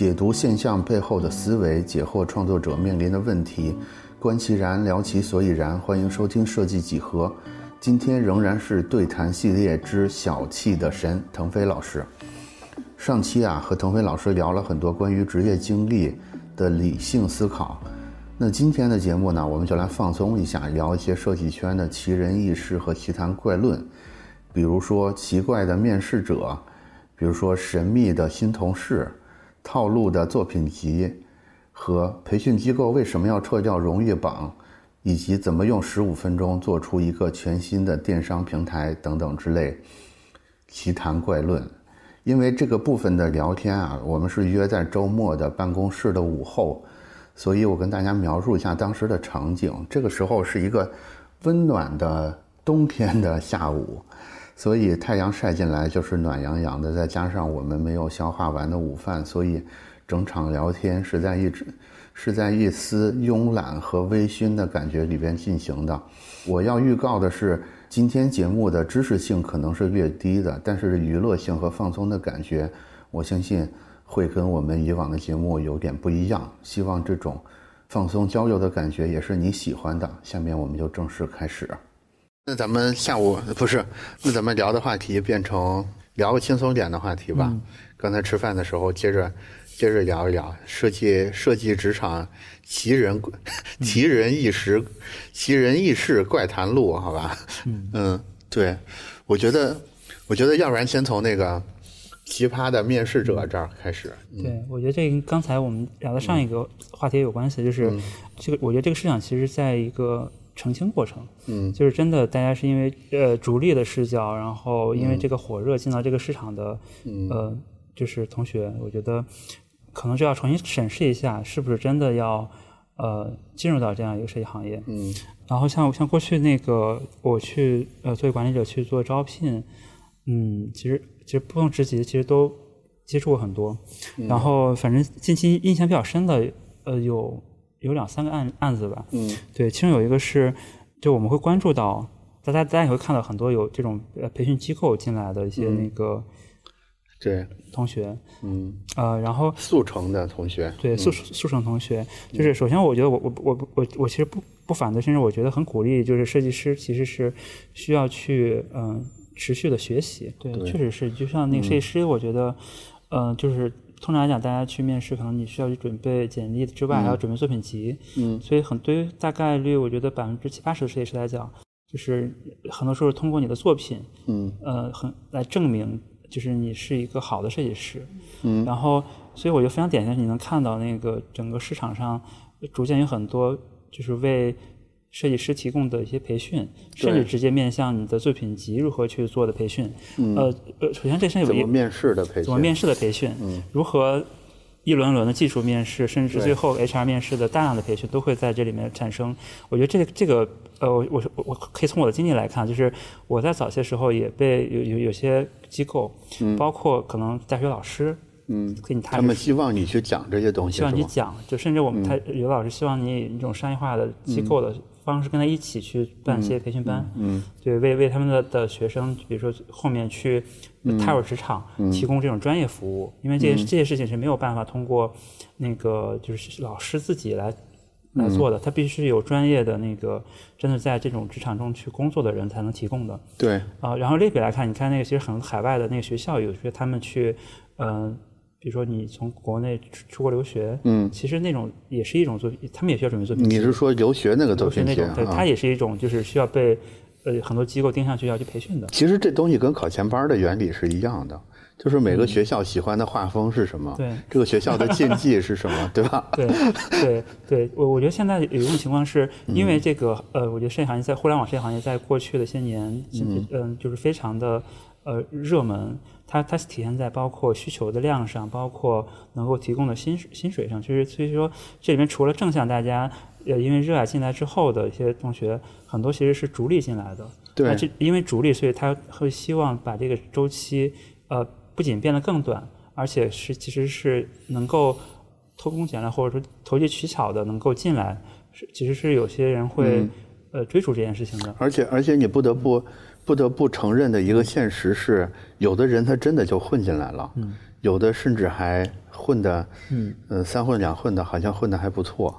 解读现象背后的思维，解惑创作者面临的问题，观其然，聊其所以然。欢迎收听设计几何。今天仍然是对谈系列之小气的神腾飞老师。上期啊，和腾飞老师聊了很多关于职业经历的理性思考。那今天的节目呢，我们就来放松一下，聊一些设计圈的奇人异事和奇谈怪论，比如说奇怪的面试者，比如说神秘的新同事，套路的作品集，和培训机构为什么要撤掉荣誉榜。以及怎么用十五分钟做出一个全新的电商平台等等之类奇谈怪论，因为这个部分的聊天啊，我们是约在周末的办公室的午后，所以我跟大家描述一下当时的场景。这个时候是一个温暖的冬天的下午，所以太阳晒进来就是暖洋洋的，再加上我们没有消化完的午饭，所以整场聊天是在一直。是在一丝慵懒和微醺的感觉里边进行的。我要预告的是，今天节目的知识性可能是略低的，但是娱乐性和放松的感觉，我相信会跟我们以往的节目有点不一样。希望这种放松交流的感觉也是你喜欢的。下面我们就正式开始。那咱们下午不是？那咱们聊的话题变成聊个轻松点的话题吧。刚才吃饭的时候接着。接着聊一聊设计设计职场奇人奇人异事奇人异事怪谈录，好吧？嗯，对，我觉得我觉得要不然先从那个奇葩的面试者这儿开始。对，我觉得这跟刚才我们聊的上一个话题有关系，就是这个，我觉得这个市场其实在一个澄清过程。嗯，就是真的，大家是因为呃逐利的视角，然后因为这个火热进到这个市场的，呃，就是同学，我觉得。可能就要重新审视一下，是不是真的要，呃，进入到这样一个设计行业。嗯。然后像像过去那个，我去呃作为管理者去做招聘，嗯，其实其实不同职级其实都接触过很多。然后反正近期印象比较深的，呃，有有两三个案案子吧。嗯。对，其中有一个是，就我们会关注到，大家大家也会看到很多有这种呃培训机构进来的一些那个。对，同学，嗯，呃，然后速成的同学，对，速速成同学，就是首先，我觉得我我我我我其实不不反对，甚至我觉得很鼓励，就是设计师其实是需要去嗯持续的学习，对，确实是，就像那个设计师，我觉得，嗯，就是通常来讲，大家去面试，可能你需要去准备简历之外，还要准备作品集，嗯，所以很对于大概率，我觉得百分之七八十的设计师来讲，就是很多时候通过你的作品，嗯，呃，很来证明。就是你是一个好的设计师，嗯，然后，所以我觉得非常典型，你能看到那个整个市场上逐渐有很多就是为设计师提供的一些培训，甚至直接面向你的作品集如何去做的培训。呃呃，首先这是有一面试的培训，怎么面试的培训，嗯，如何一轮轮的技术面试，甚至最后 HR 面试的大量的培训都会在这里面产生。我觉得这个这个。呃，我我我可以从我的经历来看，就是我在早些时候也被有有有些机构，包括可能大学老师，嗯，给你他们希望你去讲这些东西，希望你讲，就甚至我们他有老师希望你以一种商业化的机构的方式跟他一起去办一些培训班，嗯，对，为为他们的的学生，比如说后面去踏入职场，提供这种专业服务，因为这些这些事情是没有办法通过那个就是老师自己来。来做的，他必须有专业的那个，真的在这种职场中去工作的人才能提供的。对。啊，然后类比来看，你看那个其实很多海外的那个学校，有些他们去，嗯，比如说你从国内出出国留学，嗯，其实那种也是一种作，他们也需要准备作品。你是说留学那个作品那种，对，它也是一种就是需要被呃很多机构盯上去要去培训的。其实这东西跟考前班的原理是一样的。就是每个学校喜欢的画风是什么？对，这个学校的禁忌是什么？对吧？对，对，对，我我觉得现在有一种情况是，因为这个呃，我觉得设计行业在互联网设计行业在过去的些年，嗯，就是非常的呃热门。它它是体现在包括需求的量上，包括能够提供的薪薪水上。就是所以说，这里面除了正向大家呃因为热爱进来之后的一些同学，很多其实是逐利进来的。对，这因为逐利，所以他会希望把这个周期呃。不仅变得更短，而且是其实是能够偷工减料，或者说投机取巧的能够进来，是其实是有些人会呃追逐这件事情的。而且而且你不得不不得不承认的一个现实是，有的人他真的就混进来了。嗯，有的甚至还混的，嗯，呃，三混两混的，好像混的还不错。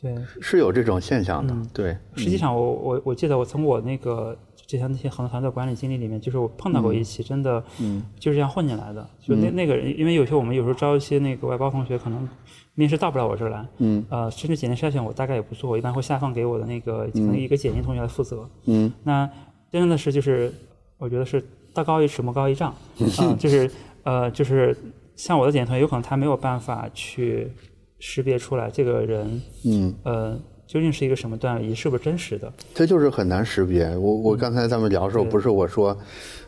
对，是有这种现象的。对，实际上我我我记得我从我那个之前那些横团队管理经历里面，就是我碰到过一起，真的，嗯，就是这样混进来的。就那那个人，因为有些我们有时候招一些那个外包同学，可能面试到不了我这儿来，嗯，呃，甚至简历筛选我大概也不做，我一般会下放给我的那个可能一个简历同学来负责。嗯，那真的是就是我觉得是道高一尺，魔高一丈，嗯，就是呃就是像我的点头，有可能他没有办法去。识别出来这个人，嗯，呃，究竟是一个什么段位，是不是真实的？这就是很难识别。我我刚才咱们聊的时候，不是我说，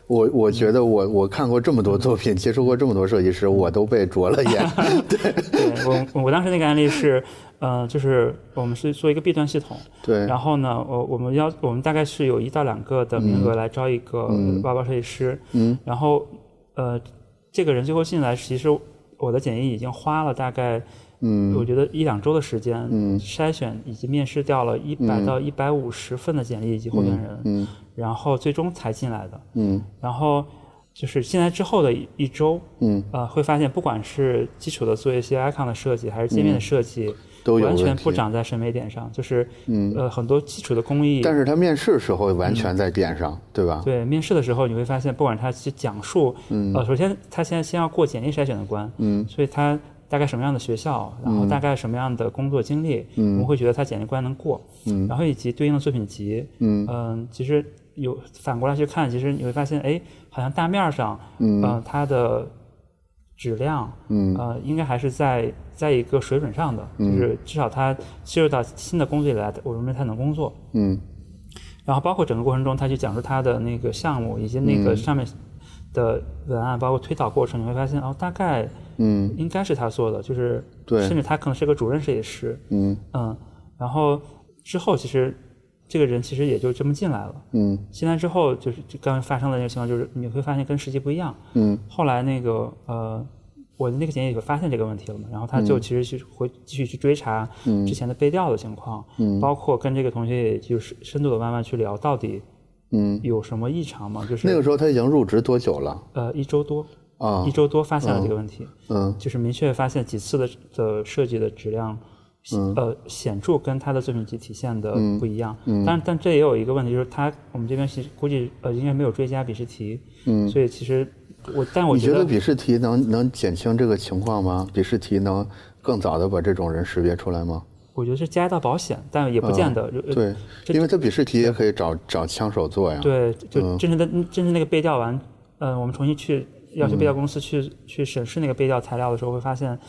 我我觉得我我看过这么多作品，接触过这么多设计师，我都被灼了眼。对，对我我当时那个案例是，呃，就是我们是做一个 B 端系统，对，然后呢，我我们要我们大概是有一到两个的名额来招一个外包设计师，嗯，然后呃，这个人最后进来，其实我的简历已经花了大概。嗯，我觉得一两周的时间，嗯，筛选以及面试掉了一百到一百五十份的简历以及候选人，嗯，然后最终才进来的，嗯，然后就是进来之后的一周，嗯，呃，会发现不管是基础的做一些 icon 的设计，还是界面的设计，都完全不长在审美点上，就是，嗯，呃，很多基础的工艺，但是他面试的时候完全在点上，对吧？对，面试的时候你会发现，不管他去讲述，嗯，呃，首先他现在先要过简历筛选的关，嗯，所以他。大概什么样的学校，然后大概什么样的工作经历，我们会觉得他简历关能过，嗯。然后以及对应的作品集，嗯，其实有反过来去看，其实你会发现，哎，好像大面上，嗯，它的质量，嗯，呃，应该还是在在一个水准上的，就是至少它切入到新的工作里来，我认为他能工作，嗯，然后包括整个过程中，他去讲述他的那个项目以及那个上面的文案，包括推导过程，你会发现，哦，大概。嗯，应该是他做的，就是对，甚至他可能是个主任设计师。嗯嗯，然后之后其实这个人其实也就这么进来了。嗯，进来之后就是刚发生的那个情况，就是你会发现跟实际不一样。嗯，后来那个呃，我的那个简历就发现这个问题了嘛，然后他就其实去会继续去追查之前的背调的情况，嗯，包括跟这个同学也就是深度的慢慢去聊到底，嗯，有什么异常吗？就是那个时候他已经入职多久了？呃，一周多。啊，一周多发现了这个问题，嗯，就是明确发现几次的的设计的质量，呃，显著跟他的作品集体现的不一样，嗯，但但这也有一个问题，就是他我们这边是估计呃应该没有追加笔试题，嗯，所以其实我但我觉得笔试题能能减轻这个情况吗？笔试题能更早的把这种人识别出来吗？我觉得是加一道保险，但也不见得，对，因为他笔试题也可以找找枪手做呀，对，就真正的真正那个背调完，嗯，我们重新去。要求背调公司去去审视那个背调材料的时候，会发现，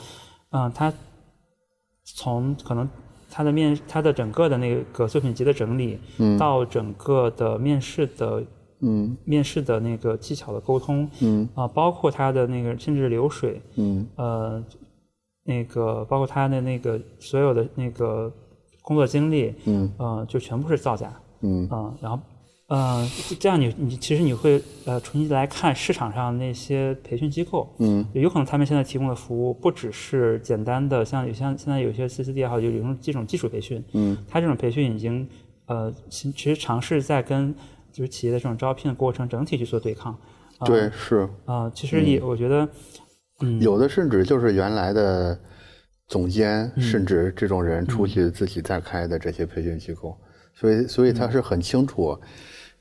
嗯，他从可能他的面他的整个的那个作品集的整理，嗯，到整个的面试的，嗯，面试的那个技巧的沟通，嗯，啊，包括他的那个甚至流水，嗯，呃，那个包括他的那个所有的那个工作经历，嗯，呃，就全部是造假，嗯，啊，然后。嗯，这样你你其实你会呃重新来看市场上那些培训机构，嗯，有可能他们现在提供的服务不只是简单的，像有像现在有些 CCD 也好，就有种这种基础培训，嗯，他这种培训已经呃其其实尝试在跟就是企业的这种招聘的过程整体去做对抗，对是。啊，其实也我觉得，嗯，有的甚至就是原来的总监，甚至这种人出去自己再开的这些培训机构，所以所以他是很清楚。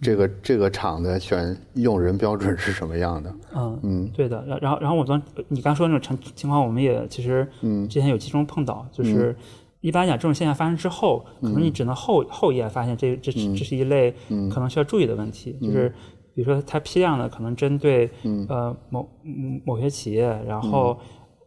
这个这个厂的选用人标准是什么样的？嗯嗯，对的。然然后然后我刚你刚说那种情情况，我们也其实嗯。之前有集中碰到，就是一般讲这种现象发生之后，可能你只能后后夜发现这这这是一类可能需要注意的问题，就是比如说它批量的可能针对呃某某些企业，然后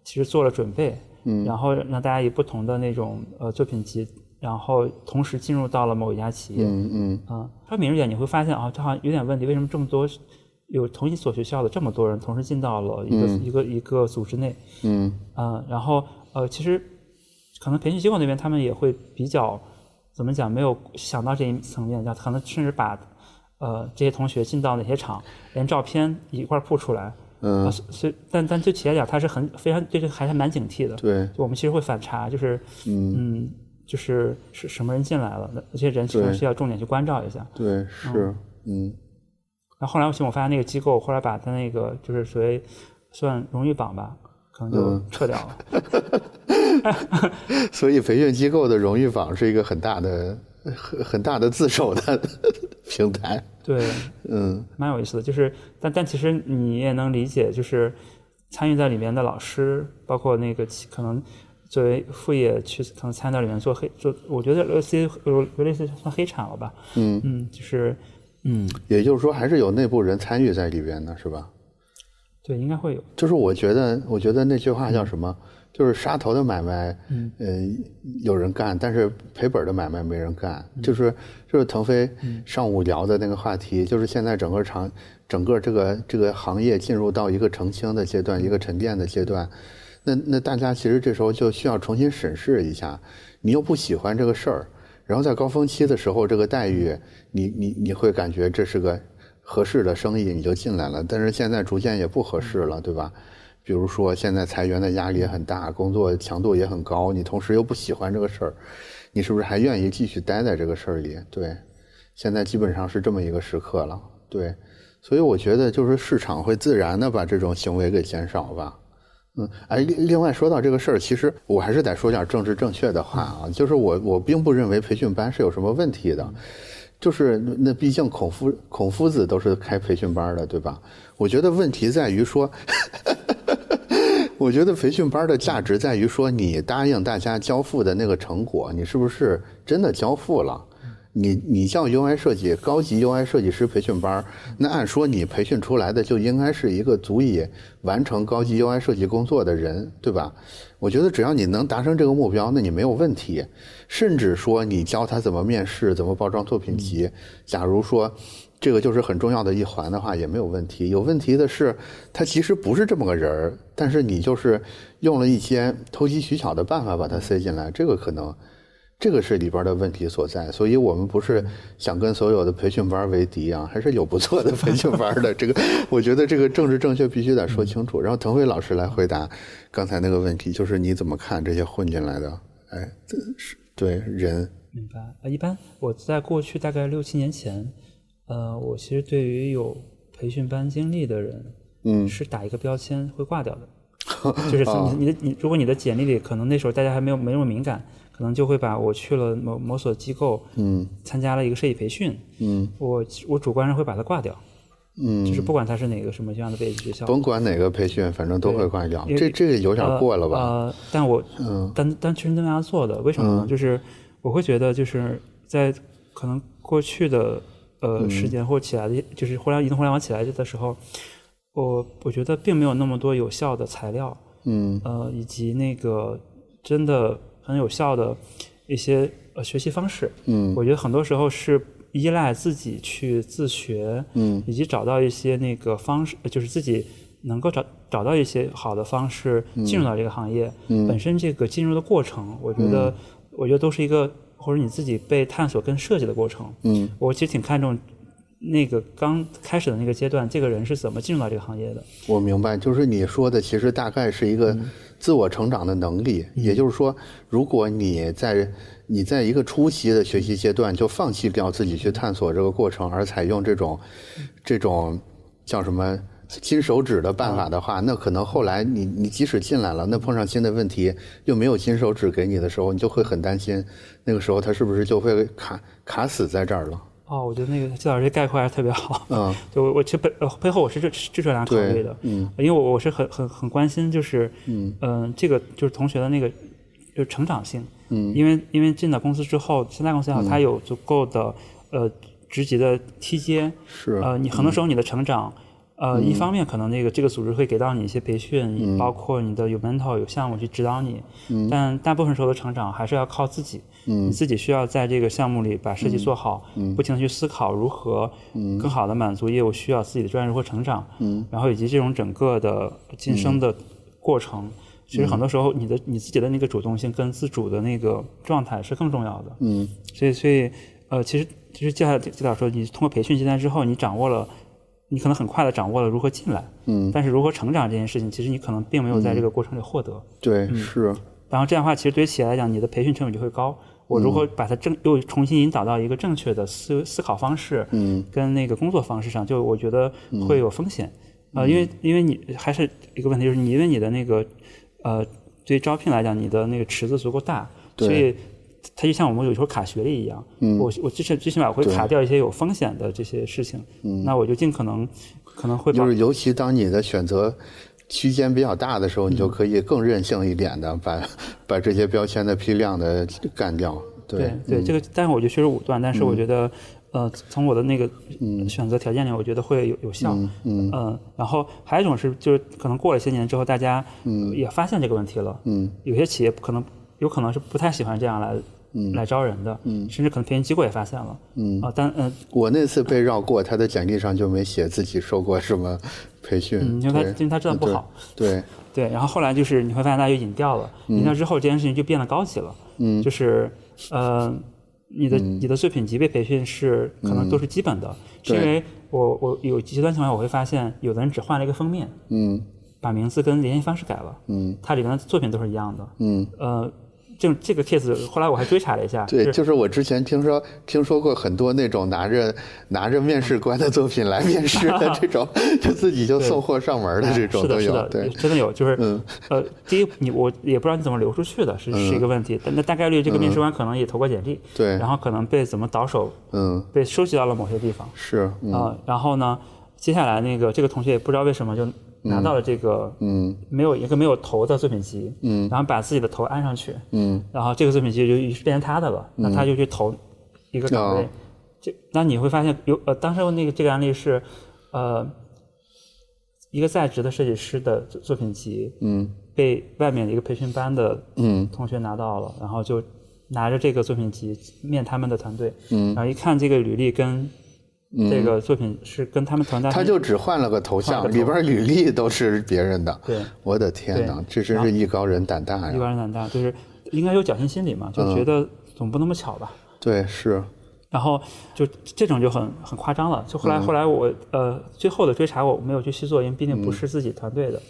其实做了准备，然后让大家以不同的那种呃作品集。然后同时进入到了某一家企业，嗯嗯啊，它敏锐点你会发现啊，这好像有点问题。为什么这么多有同一所学校的这么多人同时进到了一个一个一个组织内？嗯啊，然后呃，其实可能培训机构那边他们也会比较怎么讲，没有想到这一层面，叫可能甚至把呃这些同学进到哪些厂，连照片一块儿铺出来。嗯，所以但但对企业讲，他是很非常对这个还是蛮警惕的。对，我们其实会反查，就是嗯。就是是什么人进来了，那这些人其实是要重点去关照一下。对，是，嗯。那后后来我我发现那个机构后来把他那个就是所谓算荣誉榜吧，可能就撤掉了。所以培训机构的荣誉榜是一个很大的、很很大的自首的平台。对，嗯，蛮有意思的。就是，但但其实你也能理解，就是参与在里面的老师，包括那个可能作为副业去可能参与到里面做黑做，我觉得类似有有类似算黑产了吧？嗯嗯，就是嗯，也就是说还是有内部人参与在里边的是吧？对，应该会有。就是我觉得，我觉得那句话叫什么？就是杀头的买卖，嗯，呃，有人干，但是赔本的买卖没人干。就是就是腾飞上午聊的那个话题，就是现在整个长整个这个这个行业进入到一个澄清的阶段，一个沉淀的阶段。那那大家其实这时候就需要重新审视一下，你又不喜欢这个事儿，然后在高峰期的时候，这个待遇，你你你会感觉这是个合适的生意，你就进来了。但是现在逐渐也不合适了，对吧？比如说，现在裁员的压力也很大，工作强度也很高，你同时又不喜欢这个事儿，你是不是还愿意继续待在这个事儿里？对，现在基本上是这么一个时刻了。对，所以我觉得就是市场会自然的把这种行为给减少吧。嗯，哎，另另外说到这个事儿，其实我还是得说点政治正确的话啊，就是我我并不认为培训班是有什么问题的，就是那毕竟孔夫孔夫子都是开培训班的，对吧？我觉得问题在于说。我觉得培训班的价值在于说，你答应大家交付的那个成果，你是不是真的交付了？你你叫 UI 设计高级 UI 设计师培训班，那按说你培训出来的就应该是一个足以完成高级 UI 设计工作的人，对吧？我觉得只要你能达成这个目标，那你没有问题。甚至说你教他怎么面试，怎么包装作品集。假如说。这个就是很重要的一环的话，也没有问题。有问题的是，他其实不是这么个人儿，但是你就是用了一些投机取巧的办法把他塞进来，这个可能，这个是里边的问题所在。所以我们不是想跟所有的培训班为敌啊，还是有不错的培训班的。这个我觉得这个政治正确必须得说清楚。然后腾飞老师来回答刚才那个问题，就是你怎么看这些混进来的？哎，是对人。明白啊，一般我在过去大概六七年前。呃，我其实对于有培训班经历的人，嗯，是打一个标签会挂掉的，就是你你的你，如果你的简历里可能那时候大家还没有没那么敏感，可能就会把我去了某某所机构，嗯，参加了一个设计培训，嗯，我我主观上会把它挂掉，嗯，就是不管它是哪个什么样的背景学校，甭管哪个培训，反正都会挂掉，这这个有点过了吧？呃，但我嗯，但但确实那样做的，为什么呢？就是我会觉得就是在可能过去的。呃，时间或起来的，就是互联移动互联网起来的时候，我我觉得并没有那么多有效的材料，嗯，呃，以及那个真的很有效的一些呃学习方式，嗯，我觉得很多时候是依赖自己去自学，嗯，以及找到一些那个方式，就是自己能够找找到一些好的方式进入到这个行业，嗯，本身这个进入的过程，我觉得我觉得都是一个。或者你自己被探索跟设计的过程，嗯，我其实挺看重那个刚开始的那个阶段，这个人是怎么进入到这个行业的。我明白，就是你说的，其实大概是一个自我成长的能力。也就是说，如果你在你在一个初期的学习阶段就放弃掉自己去探索这个过程，而采用这种这种叫什么？金手指的办法的话，那可能后来你你即使进来了，那碰上新的问题又没有金手指给你的时候，你就会很担心，那个时候他是不是就会卡卡死在这儿了？哦，我觉得那个季老师这概括还是特别好。嗯，就我我其实背呃背后我是这这这样考虑的，嗯，因为我我是很很很关心就是嗯。嗯这个就是同学的那个就是成长性，嗯，因为因为进到公司之后，现在公司也好，它有足够的呃职级的梯阶，是呃你很多时候你的成长。呃，一方面可能那个这个组织会给到你一些培训，包括你的有 mentor 有项目去指导你，但大部分时候的成长还是要靠自己，你自己需要在这个项目里把设计做好，不停的去思考如何更好的满足业务需要，自己的专业如何成长，然后以及这种整个的晋升的过程，其实很多时候你的你自己的那个主动性跟自主的那个状态是更重要的，嗯。所以所以呃，其实其实接下来接导说，你通过培训阶段之后，你掌握了。你可能很快的掌握了如何进来，嗯，但是如何成长这件事情，其实你可能并没有在这个过程里获得。对，是。然后这样的话，其实对于企业来讲，你的培训成本就会高。我如何把它正又重新引导到一个正确的思思考方式，嗯，跟那个工作方式上，就我觉得会有风险。呃，因为因为你还是一个问题，就是你因为你的那个呃，对于招聘来讲，你的那个池子足够大，所以它就像我们有时候卡学历一样，嗯。我我最起最起码我会卡掉一些有风险的这些事情，嗯。那我就尽可能可能会把就是尤其当你的选择区间比较大的时候，你就可以更任性一点的把把这些标签的批量的干掉。对对，这个但是我觉得确实武断，但是我觉得。呃，从我的那个选择条件里，我觉得会有有效。嗯嗯。然后还有一种是，就是可能过了些年之后，大家也发现这个问题了。嗯。有些企业可能有可能是不太喜欢这样来来招人的。嗯。甚至可能培训机构也发现了。嗯。啊，但嗯。我那次被绕过，他的简历上就没写自己受过什么 培训。嗯，因为他因为他知道不好。对。对，然后后来就是你会发现，大家就引掉了。引掉之后，这件事情就变得高级了。嗯。就是呃。你的你的作品级被培训是可能都是基本的，是因为我我有极端情况我会发现，有的人只换了一个封面，嗯，把名字跟联系方式改了，嗯，它里面的作品都是一样的，嗯，呃。这这个 case 后来我还追查了一下，对，就是我之前听说听说过很多那种拿着拿着面试官的作品来面试的这种，就自己就送货上门的这种都有，对，真的有，就是呃，第一你我也不知道你怎么流出去的，是是一个问题，但那大概率这个面试官可能也投过简历，对，然后可能被怎么倒手，嗯，被收集到了某些地方，是啊，然后呢，接下来那个这个同学也不知道为什么就。拿到了这个，嗯，没有一个没有头的作品集，嗯，然后把自己的头安上去，嗯，然后这个作品集就变成他的了，那他就去投一个岗位，这那你会发现有呃，当时那个这个案例是，呃，一个在职的设计师的作品集，嗯，被外面的一个培训班的嗯。同学拿到了，然后就拿着这个作品集面他们的团队，嗯，然后一看这个履历跟。这个作品是跟他们团队，他就只换了个头像，里边履历都是别人的。对，我的天哪，这真是艺高人胆大呀！艺高人胆大，就是应该有侥幸心理嘛，就觉得总不那么巧吧？对，是。然后就这种就很很夸张了。就后来后来我呃最后的追查我没有去细做，因为毕竟不是自己团队的。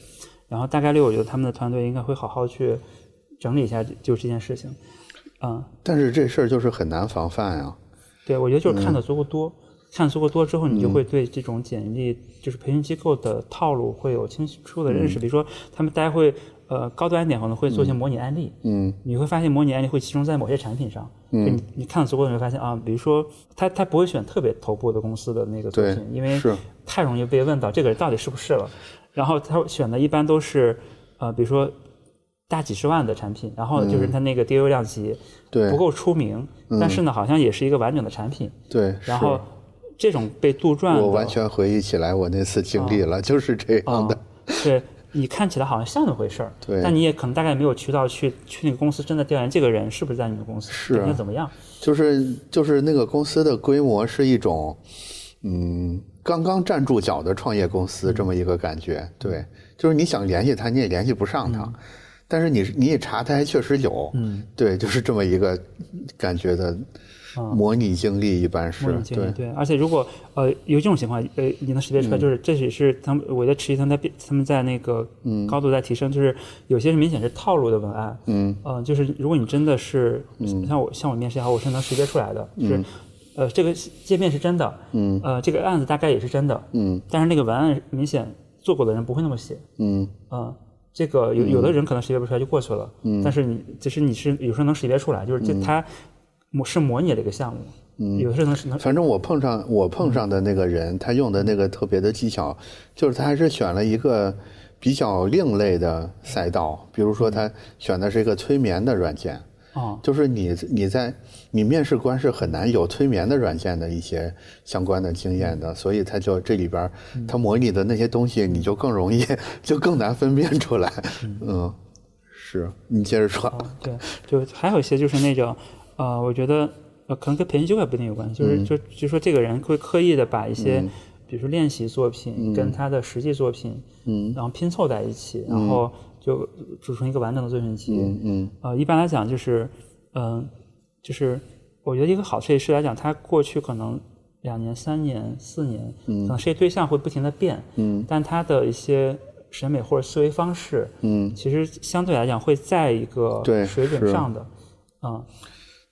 然后大概率我觉得他们的团队应该会好好去整理一下就这件事情。嗯。但是这事儿就是很难防范呀。对，我觉得就是看的足够多。看足够多之后，你就会对这种简历，就是培训机构的套路会有清楚的认识。比如说，他们大家会呃高端一点，可能会做一些模拟案例。嗯，你会发现模拟案例会集中在某些产品上。嗯，你你看了足够，你会发现啊，比如说他他不会选特别头部的公司的那个作品，因为太容易被问到这个人到底是不是了。然后他选的一般都是呃，比如说大几十万的产品，然后就是他那个 DAU 量级不够出名，但是呢，好像也是一个完整的产品。对，然后。这种被杜撰，我完全回忆起来我那次经历了，就是这样的。对你看起来好像像那回事儿，对，但你也可能大概没有渠道去去那个公司真的调研这个人是不是在你们公司，是。应怎么样？就是就是那个公司的规模是一种，嗯，刚刚站住脚的创业公司这么一个感觉。对，就是你想联系他，你也联系不上他，但是你你一查他还确实有，嗯，对，就是这么一个感觉的。模拟经历一般是对。对，而且如果呃有这种情况，呃你能识别出来，就是这也是他们我在持续他们在变，他们在那个高度在提升，就是有些是明显是套路的文案，嗯，呃就是如果你真的是像我像我面试也好，我是能识别出来的，是呃这个界面是真的，嗯，呃这个案子大概也是真的，嗯，但是那个文案明显做过的人不会那么写，嗯，嗯，这个有有的人可能识别不出来就过去了，嗯，但是你其实你是有时候能识别出来，就是这他。模是模拟的一个项目，嗯，有的是能。反正我碰上我碰上的那个人，他用的那个特别的技巧，就是他还是选了一个比较另类的赛道，比如说他选的是一个催眠的软件，哦，就是你你在你面试官是很难有催眠的软件的一些相关的经验的，所以他就这里边他模拟的那些东西，你就更容易 就更难分辨出来，嗯，是你接着说，对，就还有一些就是那种。呃，我觉得呃，可能跟培训机构也不一定有关系，就是就就说这个人会刻意的把一些，比如说练习作品跟他的实际作品，嗯，然后拼凑在一起，然后就组成一个完整的作品集。嗯嗯。呃，一般来讲就是，嗯，就是我觉得一个好设计师来讲，他过去可能两年、三年、四年，嗯可能设计对象会不停的变，嗯，但他的一些审美或者思维方式，嗯，其实相对来讲会在一个水准上的，嗯。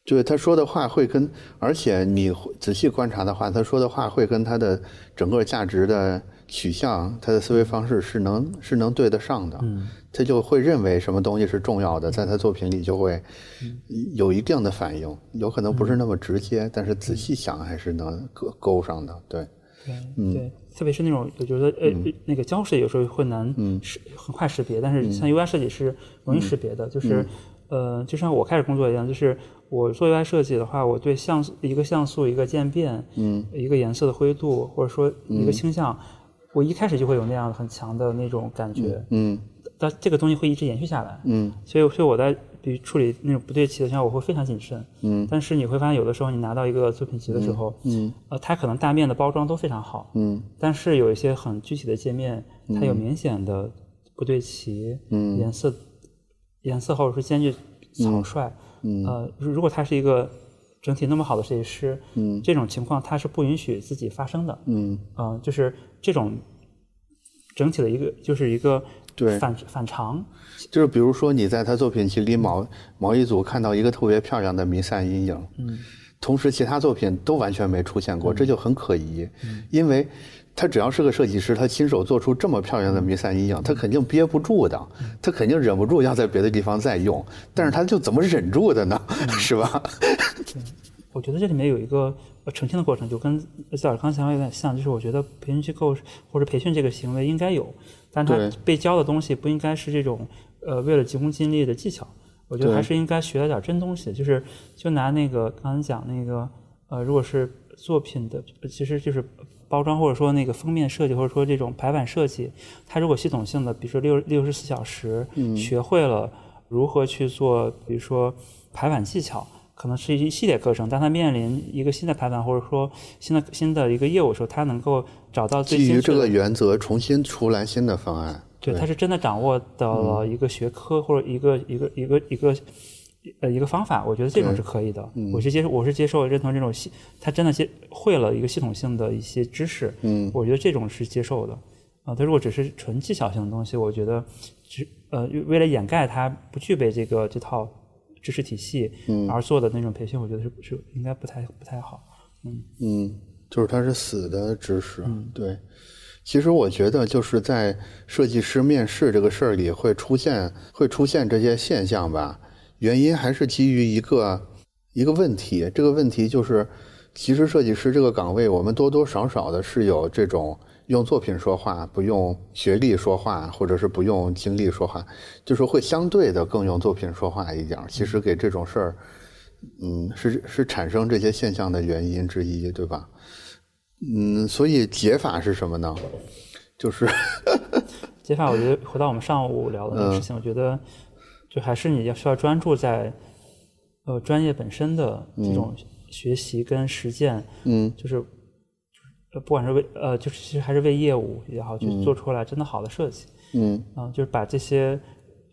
对他说的话会跟，而且你仔细观察的话，他说的话会跟他的整个价值的取向、他的思维方式是能是能对得上的。嗯，他就会认为什么东西是重要的，在他作品里就会有一定的反应，有可能不是那么直接，但是仔细想还是能勾勾上的。对，对，对，特别是那种我觉得呃那个胶水有时候会难识很快识别，但是像 UI 设计是容易识别的，就是呃就像我开始工作一样，就是。我做 UI 设计的话，我对像素一个像素一个渐变，嗯，一个颜色的灰度，或者说一个倾向，我一开始就会有那样很强的那种感觉，嗯，但这个东西会一直延续下来，嗯，所以所以我在比如处理那种不对齐的情况，我会非常谨慎，嗯，但是你会发现有的时候你拿到一个作品集的时候，嗯，呃，它可能大面的包装都非常好，嗯，但是有一些很具体的界面，它有明显的不对齐，嗯，颜色颜色或者说间距草率。呃，如果他是一个整体那么好的设计师，嗯，这种情况他是不允许自己发生的，嗯，啊，就是这种整体的一个就是一个对反反常，就是比如说你在他作品集里某某一组看到一个特别漂亮的弥散阴影，嗯，同时其他作品都完全没出现过，这就很可疑，嗯。因为。他只要是个设计师，他亲手做出这么漂亮的弥散阴影，他肯定憋不住的，他肯定忍不住要在别的地方再用，但是他就怎么忍住的呢？是吧？我觉得这里面有一个澄清的过程，就跟小尔刚才有点像，就是我觉得培训机构或者培训这个行为应该有，但他被教的东西不应该是这种呃为了急功近利的技巧，我觉得还是应该学了点真东西，就是就拿那个刚才讲那个呃，如果是作品的，其实就是。包装或者说那个封面设计，或者说这种排版设计，它如果系统性的，比如说六六十四小时，学会了如何去做，比如说排版技巧，可能是一系列课程。当他面临一个新的排版或者说新的新的一个业务的时候，他能够找到基于这个原则重新出来新的方案。对，他是真的掌握到了一个学科或者一个一个一个一个。呃，一个方法，我觉得这种是可以的。我是接受，我是接受认同这种系，他真的接会了一个系统性的一些知识。嗯，我觉得这种是接受的。啊，他如果只是纯技巧性的东西，我觉得只呃为了掩盖他不具备这个这套知识体系而做的那种培训，我觉得是是应该不太不太好。嗯嗯，就是它是死的知识。嗯，对。其实我觉得就是在设计师面试这个事儿里会出现会出现这些现象吧。原因还是基于一个一个问题，这个问题就是，其实设计师这个岗位，我们多多少少的是有这种用作品说话，不用学历说话，或者是不用经历说话，就是会相对的更用作品说话一点。其实给这种事儿，嗯，是是产生这些现象的原因之一，对吧？嗯，所以解法是什么呢？就是 解法，我觉得回到我们上午聊的那个事情，我觉得。就还是你要需要专注在，呃，专业本身的这种学习跟实践，嗯，就是，呃，不管是为呃，就是其实还是为业务也好，去做出来真的好的设计，嗯，啊，就是把这些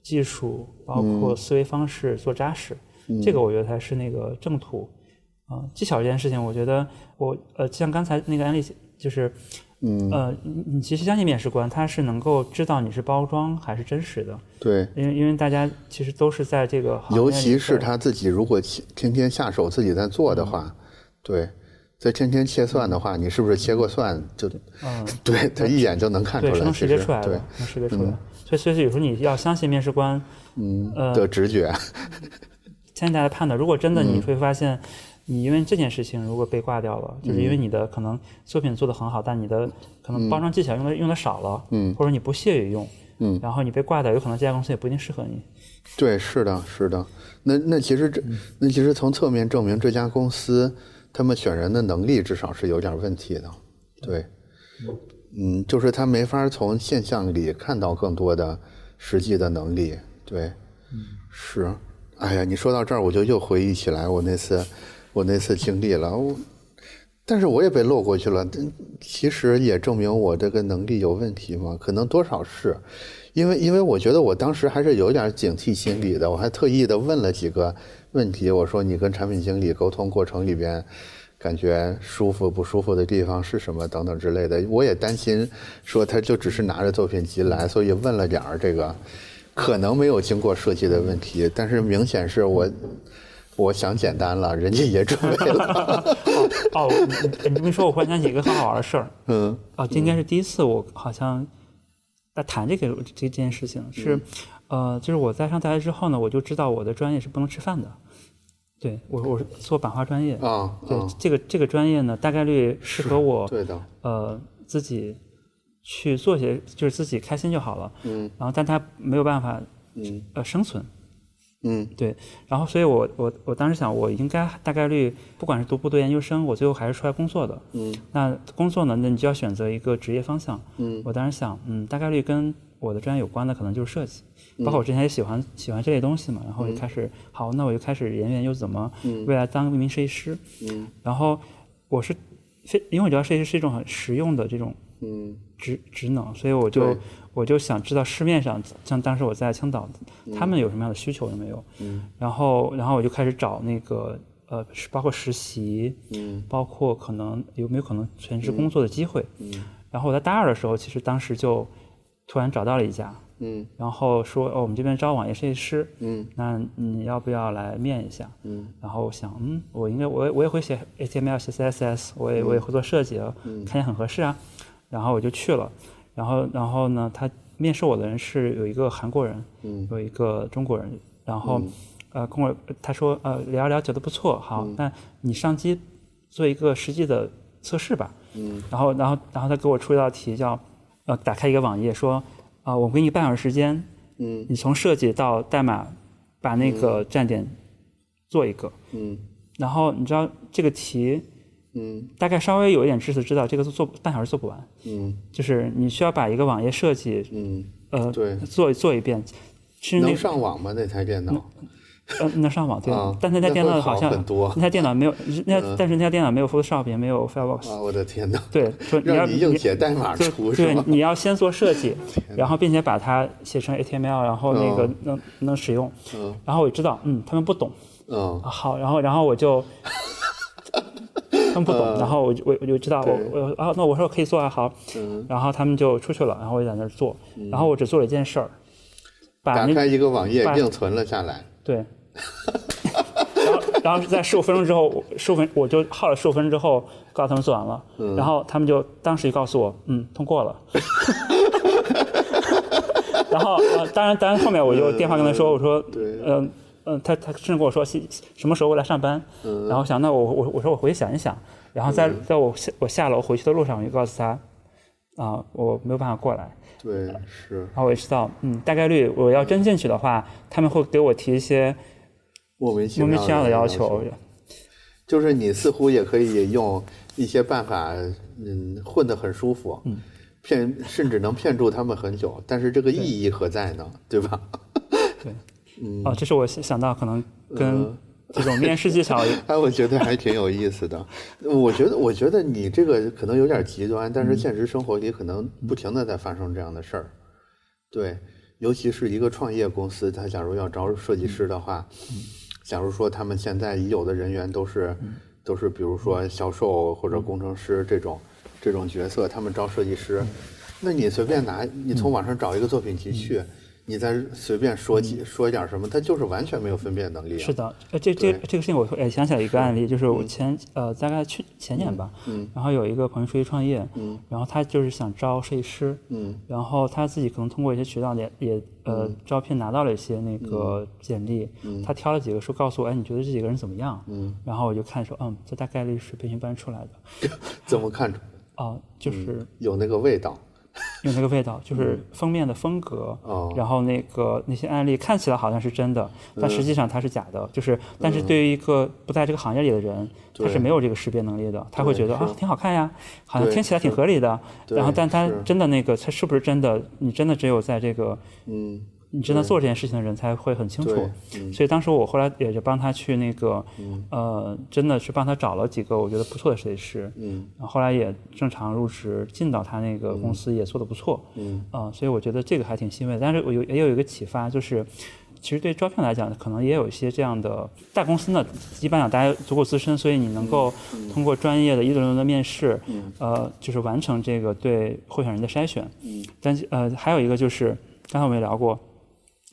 技术包括思维方式做扎实，这个我觉得才是那个正途，啊，技巧这件事情，我觉得我呃，像刚才那个案例就是。嗯。呃，你你其实相信面试官他是能够知道你是包装还是真实的，对，因为因为大家其实都是在这个，尤其是他自己如果天天下手自己在做的话，对，在天天切蒜的话，你是不是切过蒜就，嗯，对他一眼就能看出来，能识别出来对，能识别出来，所以所以有时候你要相信面试官，嗯的直觉，相信大家判断，如果真的你会发现。你因为这件事情如果被挂掉了，就是因为你的可能作品做得很好，但你的可能包装技巧用的用的少了，嗯，或者你不屑于用，嗯，然后你被挂掉，有可能这家公司也不一定适合你。对，是的，是的。那那其实这那其实从侧面证明这家公司他们选人的能力至少是有点问题的。对，嗯，就是他没法从现象里看到更多的实际的能力。对，是。哎呀，你说到这儿，我就又回忆起来我那次。我那次经历了，但是我也被漏过去了。其实也证明我这个能力有问题嘛，可能多少是，因为因为我觉得我当时还是有点警惕心理的。我还特意的问了几个问题，我说你跟产品经理沟通过程里边，感觉舒服不舒服的地方是什么等等之类的。我也担心说他就只是拿着作品集来，所以问了点儿这个可能没有经过设计的问题，但是明显是我。我想简单了，人家也准备了。哦，你你这么说，我忽然想起一个很好玩的事儿。嗯，哦，今天是第一次，我好像在谈这个这件事情，是呃，就是我在上大学之后呢，我就知道我的专业是不能吃饭的。对我，我是做版画专业。啊，对啊这个这个专业呢，大概率适合我对的，呃自己去做些，就是自己开心就好了。嗯然后，但它没有办法嗯呃生存。嗯对，然后所以我我我当时想，我应该大概率不管是读不读研究生，我最后还是出来工作的。嗯那工作呢，那你就要选择一个职业方向。嗯我当时想，嗯，大概率跟我的专业有关的可能就是设计，嗯包括我之前也喜欢喜欢这类东西嘛，然后我就开始，好，那我就开始研研究怎么未来当一名设计师。嗯然后我是非，因为我觉得设计师是一种很实用的这种嗯职职能，所以我就对我就想知道市面上，像当时我在青岛，他们有什么样的需求有没有？嗯然后然后我就开始找那个呃，包括实习，嗯包括可能有没有可能全职工作的机会。嗯然后我在大二的时候，其实当时就突然找到了一家，嗯然后说哦，我们这边招网页设计师，嗯那你要不要来面一下？嗯然后我想，嗯，我应该我我也会写 HTML、写 CSS，我也我也会做设计，看起来很合适啊。然后我就去了，然后然后呢，他面试我的人是有一个韩国人，嗯有一个中国人，然后呃跟我他说呃聊一聊觉得不错，好，那你上机做一个实际的测试吧。嗯然后然后然后他给我出一道题叫呃打开一个网页说啊、我给你半小时时间，嗯你从设计到代码把那个站点做一个。嗯然后你知道这个题嗯。大概稍微有一点知识，知道这个做半小时做不完，嗯。就是你需要把一个网页设计嗯，呃对，做做一遍，其实那能上网吗？那台电脑？呃能上网对，啊但那台电脑好像好很多。那台电脑没有那但是那台电脑没有 Photoshop 也没有 Firefox，、啊，我的天哪！对，说你要你硬写代码对对出是吧，？你要先做设计，然后并且把它写成 HTML，然后那个能、能使用。嗯。然后我知道，嗯，他们不懂。嗯。啊好，然后然后我就他们不懂，然后我就我我就知道我我啊，那我说可以做啊，好，嗯，然后他们就出去了，然后我就在那儿做，然后我只做了一件事儿，把打那开一个网页把并存了下来。对。然后，然后在十五分钟之后，十五分我就耗了十五分钟之后，告诉他们做完了，嗯。然后他们就当时就告诉我，嗯，通过了。然后呃，当然，当然后面我就电话跟他说，我说，对。嗯嗯，他他甚至跟我说什么时候我来上班，嗯。然后想那我我我说我回去想一想，然后在在我下我下楼回去的路上，我就告诉他，啊，我没有办法过来，对，是然后我也知道，嗯，大概率我要真进去的话，他们会给我提一些莫名其妙的要要求，就是你似乎也可以用一些办法，嗯，混得很舒服，嗯，骗甚至能骗住他们很久，但是这个意义何在呢？对吧？对，哦，这是我想到可能跟这种面试技巧，哎，我觉得还挺有意思的。我觉得，我觉得你这个可能有点极端，但是现实生活里可能不停的在发生这样的事儿。对，尤其是一个创业公司，他假如要招设计师的话，假如说他们现在已有的人员都是都是，比如说销售或者工程师这种这种角色，他们招设计师，那你随便拿，你从网上找一个作品集去。你再随便说几说一点什么，他就是完全没有分辨能力、啊。是的，呃，这这这个事情我也想起来一个案例，就是我前呃大概去前年吧，嗯。然后有一个朋友出去创业，嗯。然后他就是想招设计师，嗯。然后他自己可能通过一些渠道也也呃招聘拿到了一些那个简历，他挑了几个说告诉我，哎，你觉得这几个人怎么样？嗯，然后我就看说，嗯，这大概率是培训班出来的，怎么看出啊、就是有那个味道？有那个味道，就是封面的风格，哦然后那个那些案例看起来好像是真的，但实际上它是假的。就是，但是对于一个不在这个行业里的人，他是没有这个识别能力的，他会觉得啊挺好看呀，好像听起来挺合理的。然后，但他真的那个，他是不是真的？你真的只有在这个嗯，你真的做这件事情的人才会很清楚。，嗯。所以当时我后来也就帮他去那个，呃，真的是帮他找了几个我觉得不错的设计师，嗯。然后后来也正常入职，进到他那个公司也做得不错，嗯。啊、所以我觉得这个还挺欣慰。但是我有也有一个启发，就是其实对招聘来讲，可能也有一些这样的大公司呢，一般讲大家足够资深，所以你能够通过专业的一轮轮的面试，呃，就是完成这个对候选人的筛选。嗯。但呃，还有一个就是刚才我们也聊过，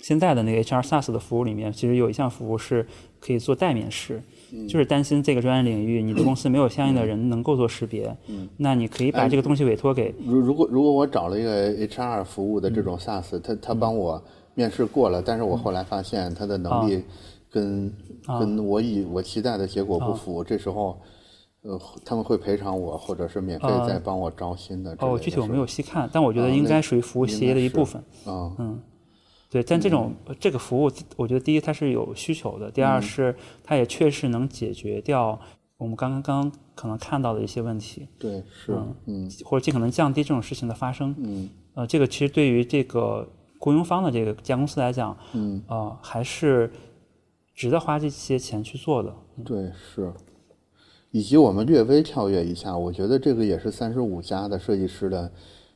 现在的那个 HR SaaS 的服务里面，其实有一项服务是可以做代面试，就是担心这个专业领域你的公司没有相应的人能够做识别，那你可以把这个东西委托给如如果如果我找了一个 HR 服务的这种 SaaS，他他帮我面试过了，但是我后来发现他的能力跟跟我以我期待的结果不符，这时候。呃，他们会赔偿我，或者是免费再帮我招新的。哦，具体我没有细看，但我觉得应该属于服务协议的一部分。啊，嗯，对，但这种这个服务，我觉得第一它是有需求的，第二是它也确实能解决掉我们刚刚刚可能看到的一些问题。对，是，嗯，或者尽可能降低这种事情的发生。嗯，呃，这个其实对于这个雇佣方的这个家公司来讲，嗯，呃，还是值得花这些钱去做的。对，是。以及我们略微跳跃一下，我觉得这个也是三十五家的设计师的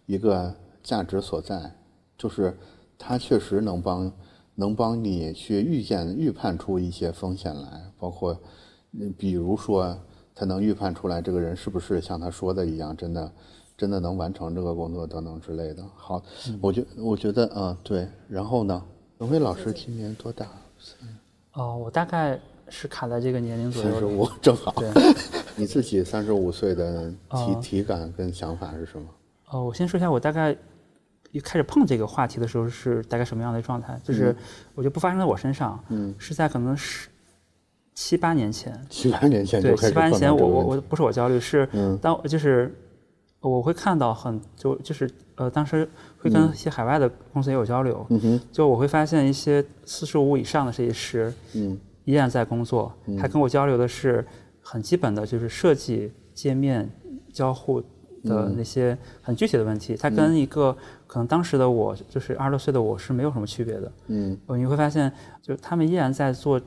一个价值所在，就是他确实能帮能帮你去预见预判出一些风险来，包括比如说他能预判出来这个人是不是像他说的一样，真的真的能完成这个工作等等之类的。好，我觉我觉得嗯对，然后呢，荣辉老师今年多大？哦，我大概。是卡在这个年龄左右，三十五正好。对，你自己三十五岁的体体感跟想法是什么？哦，我先说一下，我大概一开始碰这个话题的时候是大概什么样的状态？就是我觉得不发生在我身上，嗯，是在可能是七八年前。七八年前对，七八年前我我我不是我焦虑，是嗯，当就是我会看到很就就是呃，当时会跟一些海外的公司也有交流，嗯哼，就我会发现一些四十五以上的设计师，嗯。依然在工作，还跟我交流的是很基本的，就是设计界面交互的那些很具体的问题。他跟一个可能当时的我，就是二十多岁的我是没有什么区别的。嗯，你会发现，就他们依然在做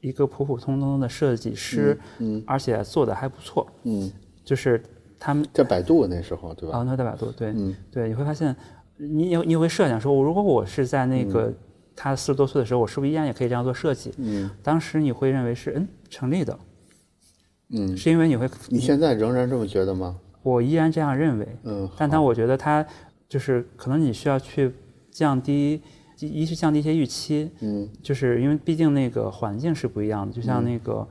一个普普通通的设计师，嗯，而且做的还不错。嗯，就是他们在百度那时候，对吧？啊，那在百度，对，嗯，对，你会发现，你你你会设想说，如果我是在那个。他四十多岁的时候，我是不是依然也可以这样做设计？嗯，当时你会认为是嗯成立的，嗯，是因为你会你现在仍然这么觉得吗？我依然这样认为，嗯，但他我觉得他就是可能你需要去降低，一是降低一些预期，嗯，就是因为毕竟那个环境是不一样的，就像那个，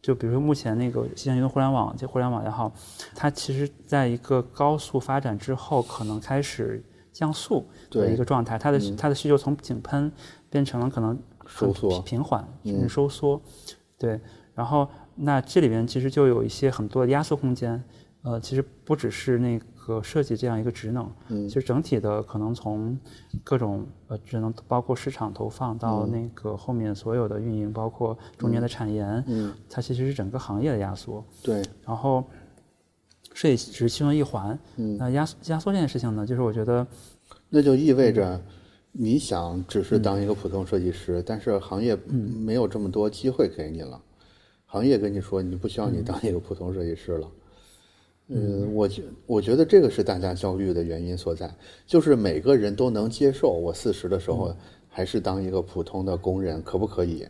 就比如说目前那个现移动互联网，就互联网也好，它其实在一个高速发展之后，可能开始。降速的一个状态，它的它的需求从井喷变成了可能收缩、平缓甚至收缩，对。然后那这里边其实就有一些很多的压缩空间，呃，其实不只是那个设计这样一个职能，嗯，其实整体的可能从各种呃职能，包括市场投放到那个后面所有的运营，包括中间的产研，嗯，它其实是整个行业的压缩，对。然后。设计只是其中一环，嗯，那压缩压缩这件事情呢，就是我觉得，那就意味着你想只是当一个普通设计师，但是行业没有这么多机会给你了，行业跟你说你不需要你当一个普通设计师了，嗯，我觉我觉得这个是大家焦虑的原因所在，就是每个人都能接受我四十的时候还是当一个普通的工人，可不可以？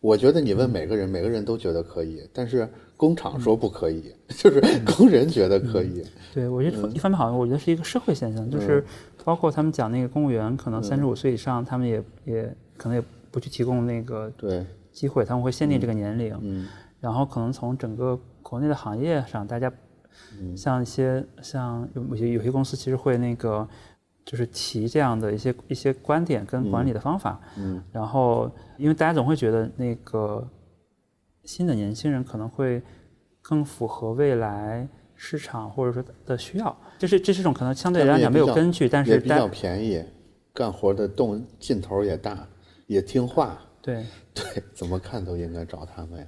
我觉得你问每个人，每个人都觉得可以，但是工厂说不可以，就是工人觉得可以。对，我觉得一方面好像我觉得是一个社会现象，就是包括他们讲那个公务员，可能三十五岁以上，他们也也可能也不去提供那个对。机会，他们会限定这个年龄。嗯。然后可能从整个国内的行业上，大家像一些像有有些有些公司其实会那个。就是提这样的一些一些观点跟管理的方法，嗯，然后因为大家总会觉得那个新的年轻人可能会更符合未来市场或者说的需要，这是这是一种可能相对来讲没有根据，但是比较便宜，干活的动劲头也大，也听话，对 对，怎么看都应该找他们呀。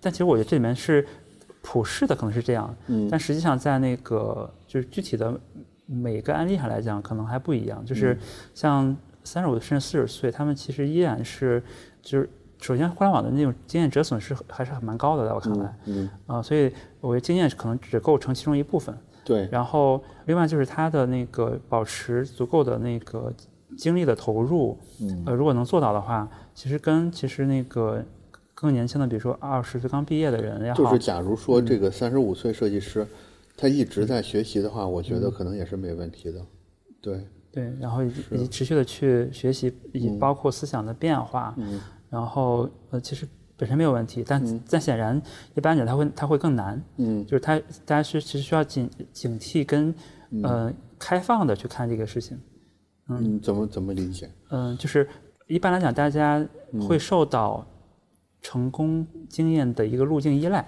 但其实我觉得这里面是普世的，可能是这样，嗯，但实际上在那个就是具体的。每个案例上来讲，可能还不一样。就是像三十五甚至四十岁，他们其实依然是，就是首先互联网的那种经验折损是还是很蛮高的，在我看来。嗯。啊，所以我觉得经验可能只构成其中一部分。对。然后，另外就是他的那个保持足够的那个精力的投入。嗯。呃，如果能做到的话，其实跟其实那个更年轻的，比如说二十岁刚毕业的人要就是假如说这个三十五岁设计师。他一直在学习的话，我觉得可能也是没问题的，对。对，然后以及持续的去学习，以包括思想的变化，嗯。然后呃，其实本身没有问题，但、但显然一般人他会他会更难，嗯。就是他大家是其实需要警警惕跟呃开放的去看这个事情，嗯，怎么怎么理解？嗯、就是一般来讲，大家会受到成功经验的一个路径依赖。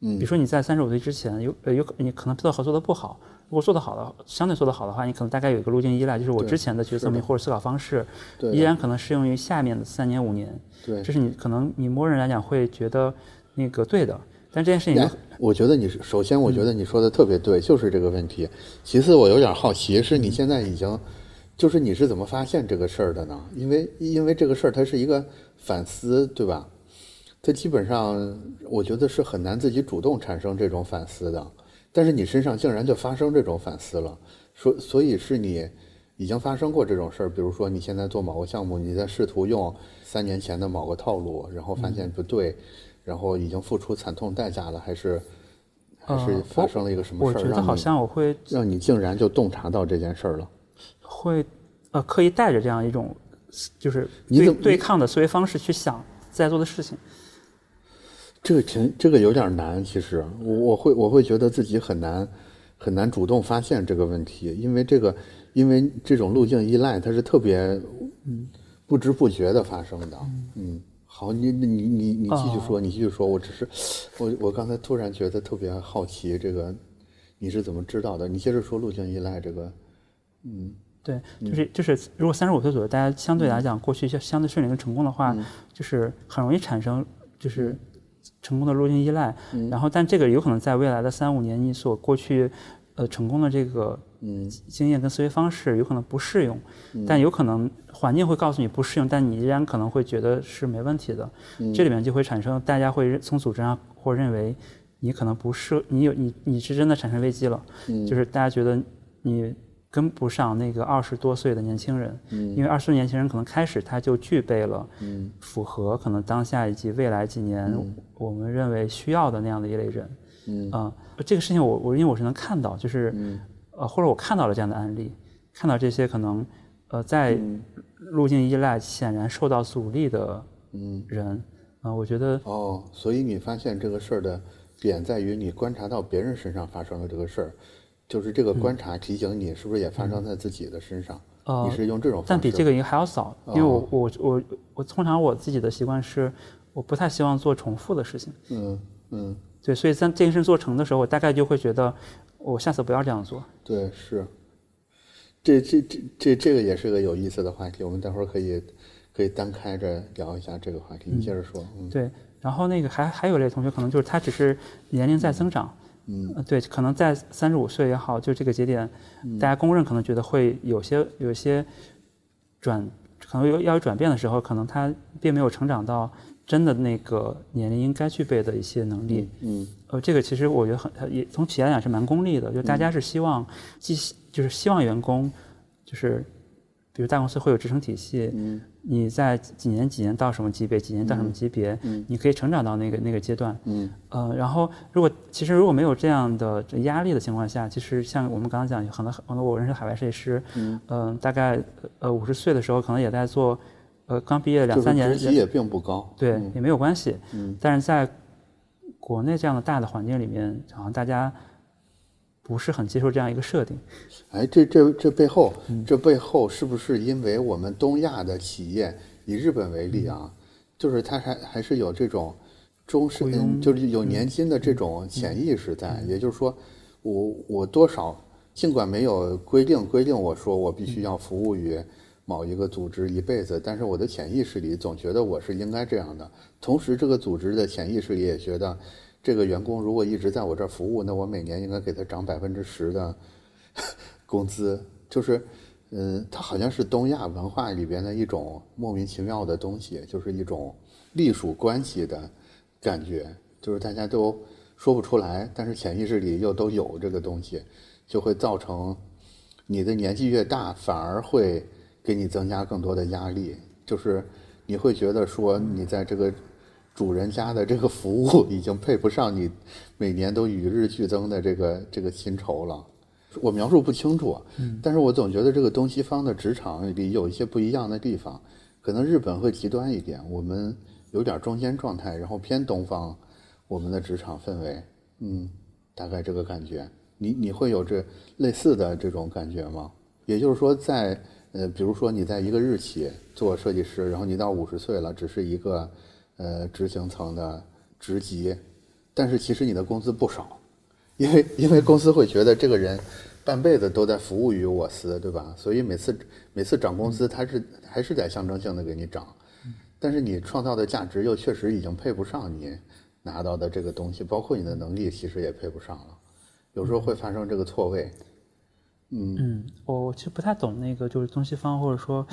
嗯比如说你在三十五岁之前，有呃有你可能做合作的不好，如果做得好的，相对做得好的话，你可能大概有一个路径依赖，就是我之前的角色是的命或者思考方式，对依然可能适用于下面的三年五年。对这是你可能你默认来讲会觉得那个对的，但这件事情我觉得你首先，我觉得你说的特别对，就是这个问题。其次，我有点好奇，是你现在已经，就是你是怎么发现这个事儿的呢？因为因为这个事儿它是一个反思，对吧？它基本上我觉得是很难自己主动产生这种反思的，但是你身上竟然就发生这种反思了，所所以是你已经发生过这种事儿，比如说你现在做某个项目，你在试图用三年前的某个套路，然后发现不对，然后已经付出惨痛代价了，还是还是呃发生了一个什么事儿，我觉得好像我会让你竟然就洞察到这件事儿了？会呃刻意带着这样一种就是你对抗的思维方式去想在做的事情。这个挺这个有点难，其实我我会我会觉得自己很难很难主动发现这个问题，因为这个因为这种路径依赖它是特别嗯不知不觉的发生的，嗯。好，你你你你继续说，你继续说。我只是我我刚才突然觉得特别好奇，这个你是怎么知道的？你接着说路径依赖这个，嗯对，就是就是，如果三十五岁左右，大家相对来讲过去相相对顺利跟成功的话，就是很容易产生就是成功的路径依赖。然后，但这个有可能在未来的三五年，你所过去呃成功的这个嗯。经验跟思维方式有可能不适用，但有可能环境会告诉你不适用，但你依然可能会觉得是没问题的。这里面就会产生大家会认从组织上或认为你可能不适你有你你是真的产生危机了，就是大家觉得你跟不上那个二十多岁的年轻人，因为二十岁年轻人可能开始他就具备了符合可能当下以及未来几年我们认为需要的那样的一类人。嗯。啊、这个事情我我因为我是能看到，就是、呃或者我看到了这样的案例，看到这些可能呃在路径依赖显然受到阻力的嗯。人，啊、我觉得哦，所以你发现这个事儿的点在于你观察到别人身上发生了这个事儿，就是这个观察提醒你是不是也发生在自己的身上？呃你是用这种方式？但比这个应该还要早，因为我我我我通常我自己的习惯是，我不太希望做重复的事情，嗯嗯，对，所以在这件事做成的时候，我大概就会觉得，我下次不要这样做。对，是。这这这这这个也是个有意思的话题，我们待会儿可以可以单开着聊一下这个话题。你接着说，嗯对，然后那个还还有一类同学，可能就是他只是年龄在增长，嗯。呃，对，可能在三十五岁也好，就这个节点，大家公认可能觉得会有些有些转，可能有要有转变的时候，可能他并没有成长到真的那个年龄应该具备的一些能力。嗯呃，这个其实我觉得很，也从企业来讲是蛮功利的，就大家是希望，既希就是希望员工，就是比如大公司会有职称体系，嗯你在几年几年到什么级别，几年到什么级别，你可以成长到那个那个阶段。嗯呃，然后如果其实如果没有这样的这压力的情况下，其实像我们刚刚讲，有很多很多我认识的海外设计师，嗯、大概呃五十岁的时候可能也在做，呃刚毕业两三年，职级也并不高。对，也没有关系。但是在国内这样的大的环境里面，好像大家不是很接受这样一个设定。哎，这这这背后，嗯。这背后是不是因为我们东亚的企业，以日本为例啊，就是它还还是有这种中式，嗯就是有年薪的这种潜意识在，也就是说，我我多少尽管没有规定规定我说我必须要服务于某一个组织一辈子，但是我的潜意识里总觉得我是应该这样的。同时，这个组织的潜意识里也觉得，这个员工如果一直在我这儿服务，那我每年应该给他涨百分之十的 工资。就是，嗯，它好像是东亚文化里边的一种莫名其妙的东西，就是一种隶属关系的感觉，就是大家都说不出来，但是潜意识里又都有这个东西，就会造成你的年纪越大，反而会给你增加更多的压力，就是你会觉得说你在这个主人家的这个服务已经配不上你每年都与日俱增的这个 这个薪酬了。我描述不清楚，但是我总觉得这个东西方的职场里有一些不一样的地方，可能日本会极端一点，我们有点中间状态，然后偏东方，我们的职场氛围，嗯，大概这个感觉，你你会有这类似的这种感觉吗？也就是说，在呃，比如说你在一个日企做设计师，然后你到五十岁了，只是一个呃执行层的职级，但是其实你的工资不少。因为因为公司会觉得这个人半辈子都在服务于我司，对吧？所以每次每次涨工资，他是还是在象征性的给你涨，但是你创造的价值又确实已经配不上你拿到的这个东西，包括你的能力其实也配不上了，有时候会发生这个错位。嗯嗯，我其实不太懂那个就是东西方或者说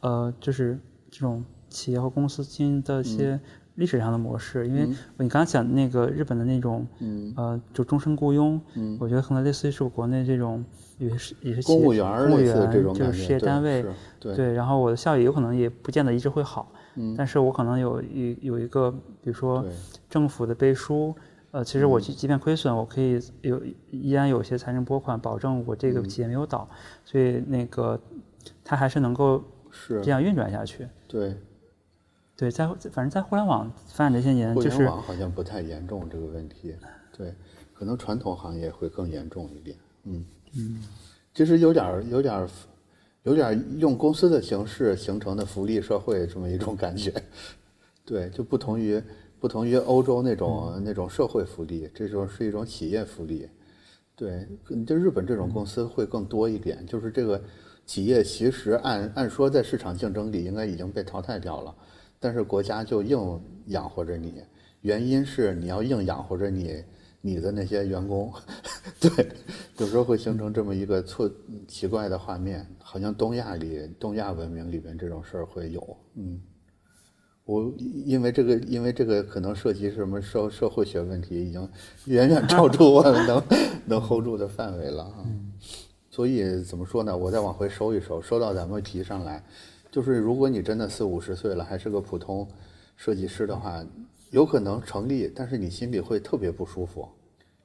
呃就是这种企业和公司经营的一些。历史上的模式，因为你刚刚讲那个日本的那种，呃，就终身雇佣，我觉得可能类似于是国内这种，也是也是公务员公务员就是事业单位，对，然后我的效益有可能也不见得一直会好，但是我可能有一有一个，比如说政府的背书，呃，其实我即即便亏损，我可以有依然有些财政拨款，保证我这个企业没有倒，所以那个它还是能够是。这样运转下去，对。对，在反正，在互联网发展这些年，就是互联网好像不太严重这个问题。对，可能传统行业会更严重一点。嗯嗯，其实有点有点有点用公司的形式形成的福利社会这么一种感觉。对，就不同于不同于欧洲那种那种社会福利，这种是一种企业福利。对，就日本这种公司会更多一点。就是这个企业其实按按说在市场竞争里应该已经被淘汰掉了。但是国家就硬养活着你，原因是你要硬养活着你你的那些员工，对，有时候会形成这么一个错奇怪的画面，好像东亚里东亚文明里边这种事儿会有，嗯，我因为这个因为这个可能涉及什么社社会学问题，已经远远超出我能 能 hold 住的范围了啊，所以怎么说呢？我再往回收一收，收到咱们题上来。就是如果你真的四五十岁了，还是个普通设计师的话，有可能成立，但是你心里会特别不舒服，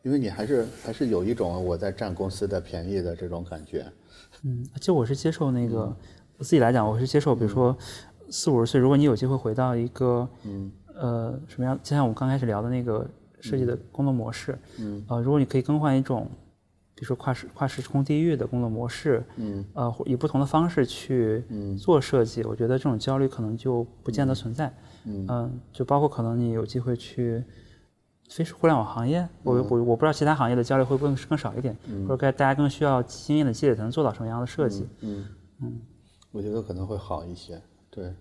因为你还是还是有一种我在占公司的便宜的这种感觉。嗯，就我是接受那个，我自己来讲，我是接受，比如说四五十岁，如果你有机会回到一个，嗯，呃，什么样？就像我们刚开始聊的那个设计的工作模式，嗯，呃，如果你可以更换一种。比如说跨时跨时空地域的工作模式，嗯，呃，以不同的方式去做设计，我觉得这种焦虑可能就不见得存在，嗯，就包括可能你有机会去非互联网行业，我我我不知道其他行业的焦虑会不会更少一点，或者该大家更需要经验的积累才能做到什么样的设计，嗯。嗯，我觉得可能会好一些，对，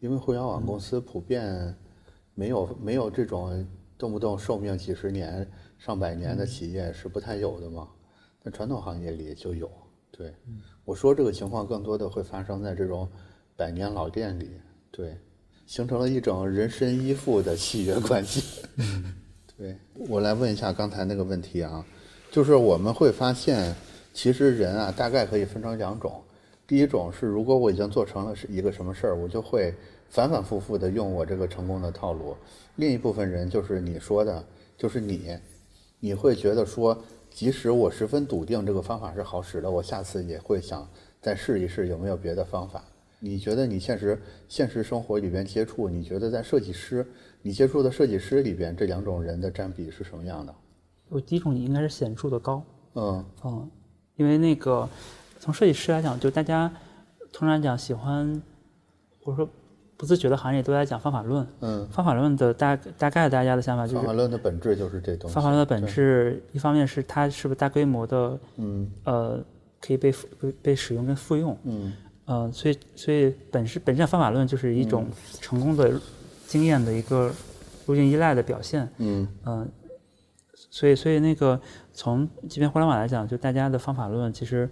因为互联网公司普遍没有没有这种动不动寿命几十年。上百年的企业是不太有的嘛，在传统行业里就有。对，我说这个情况更多的会发生在这种百年老店里，对，形成了一种人身依附的契约关系。对我来问一下刚才那个问题啊，就是我们会发现，其实人啊大概可以分成两种，第一种是如果我已经做成了是一个什么事儿，我就会反反复复的用我这个成功的套路。另一部分人就是你说的，就是你。你会觉得说，即使我十分笃定这个方法是好使的，我下次也会想再试一试有没有别的方法。你觉得你现实现实生活里边接触，你觉得在设计师你接触的设计师里边，这两种人的占比是什么样的？我第一种应该是显著的高。嗯嗯，因为那个从设计师来讲，就大家通常讲喜欢，或者说。不自觉的行业都在讲方法论，嗯，方法论的大大概大家的想法就是方法论的本质就是这东西。方法论的本质，一方面是它是不是大规模的，嗯，呃，可以被被被使用跟复用，嗯，呃，所以所以本质本质上方法论就是一种成功的经验的一个路径依赖的表现，嗯。嗯，所以所以那个从即便互联网来讲，就大家的方法论其实，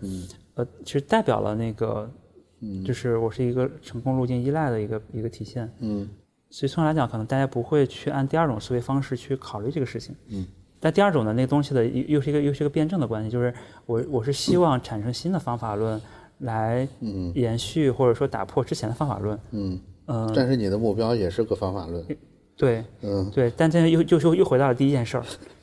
呃，其实代表了那个。嗯，就是我是一个成功路径依赖的一个一个体现。嗯，所以从来讲，可能大家不会去按第二种思维方式去考虑这个事情。嗯，但第二种的，那个东西的又又是一个又是一个辩证的关系，就是我我是希望产生新的方法论来延续或者说打破之前的方法论。嗯嗯，但是你的目标也是个方法论。对，嗯对，但这又就又又回到了第一件事儿。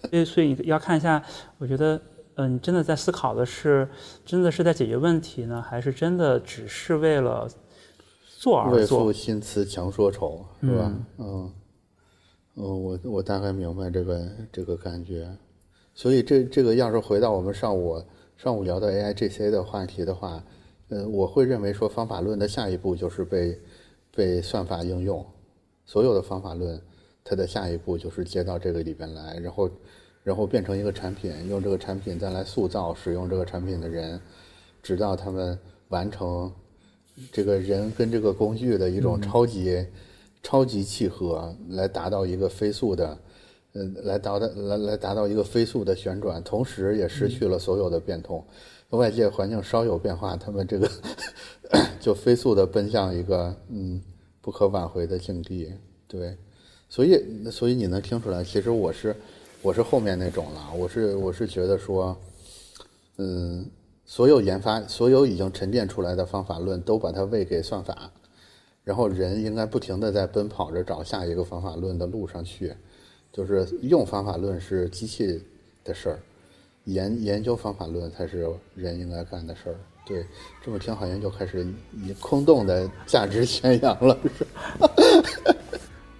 所以所以你要看一下，我觉得嗯，你真的在思考的是，真的是在解决问题呢，还是真的只是为了做而为做？赋新词强说愁，是吧？嗯，嗯，我我大概明白这个这个感觉。所以这这个要是回到我们上午上午聊的 AI GC 的话题的话，呃，我会认为说方法论的下一步就是被被算法应用，所有的方法论它的下一步就是接到这个里边来，然后然后变成一个产品，用这个产品再来塑造使用这个产品的人，直到他们完成这个人跟这个工具的一种超级、超级契合，来达到一个飞速的。呃，来达到来来达到一个飞速的旋转，同时也失去了所有的变通。外界环境稍有变化，他们这个就飞速的奔向一个嗯不可挽回的境地。对，所以所以你能听出来，其实我是我是后面那种了，我是我是觉得说，嗯，所有研发所有已经沉淀出来的方法论都把它喂给算法，然后人应该不停的在奔跑着找下一个方法论的路上去。就是用方法论是机器的事儿，研研究方法论才是人应该干的事儿。对，这么听好像就开始以空洞的价值宣扬了。是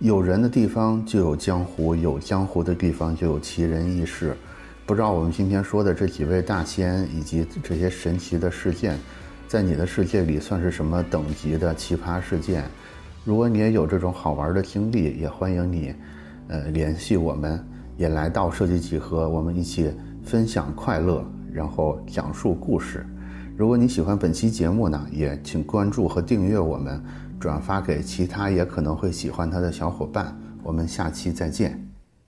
有人的地方就有江湖，有江湖的地方就有奇人异事。不知道我们今天说的这几位大仙以及这些神奇的事件，在你的世界里算是什么等级的奇葩事件？如果你也有这种好玩的经历，也欢迎你。呃，联系我们，也来到设计几何，我们一起分享快乐，然后讲述故事。如果你喜欢本期节目呢，也请关注和订阅我们，转发给其他也可能会喜欢它的小伙伴。我们下期再见。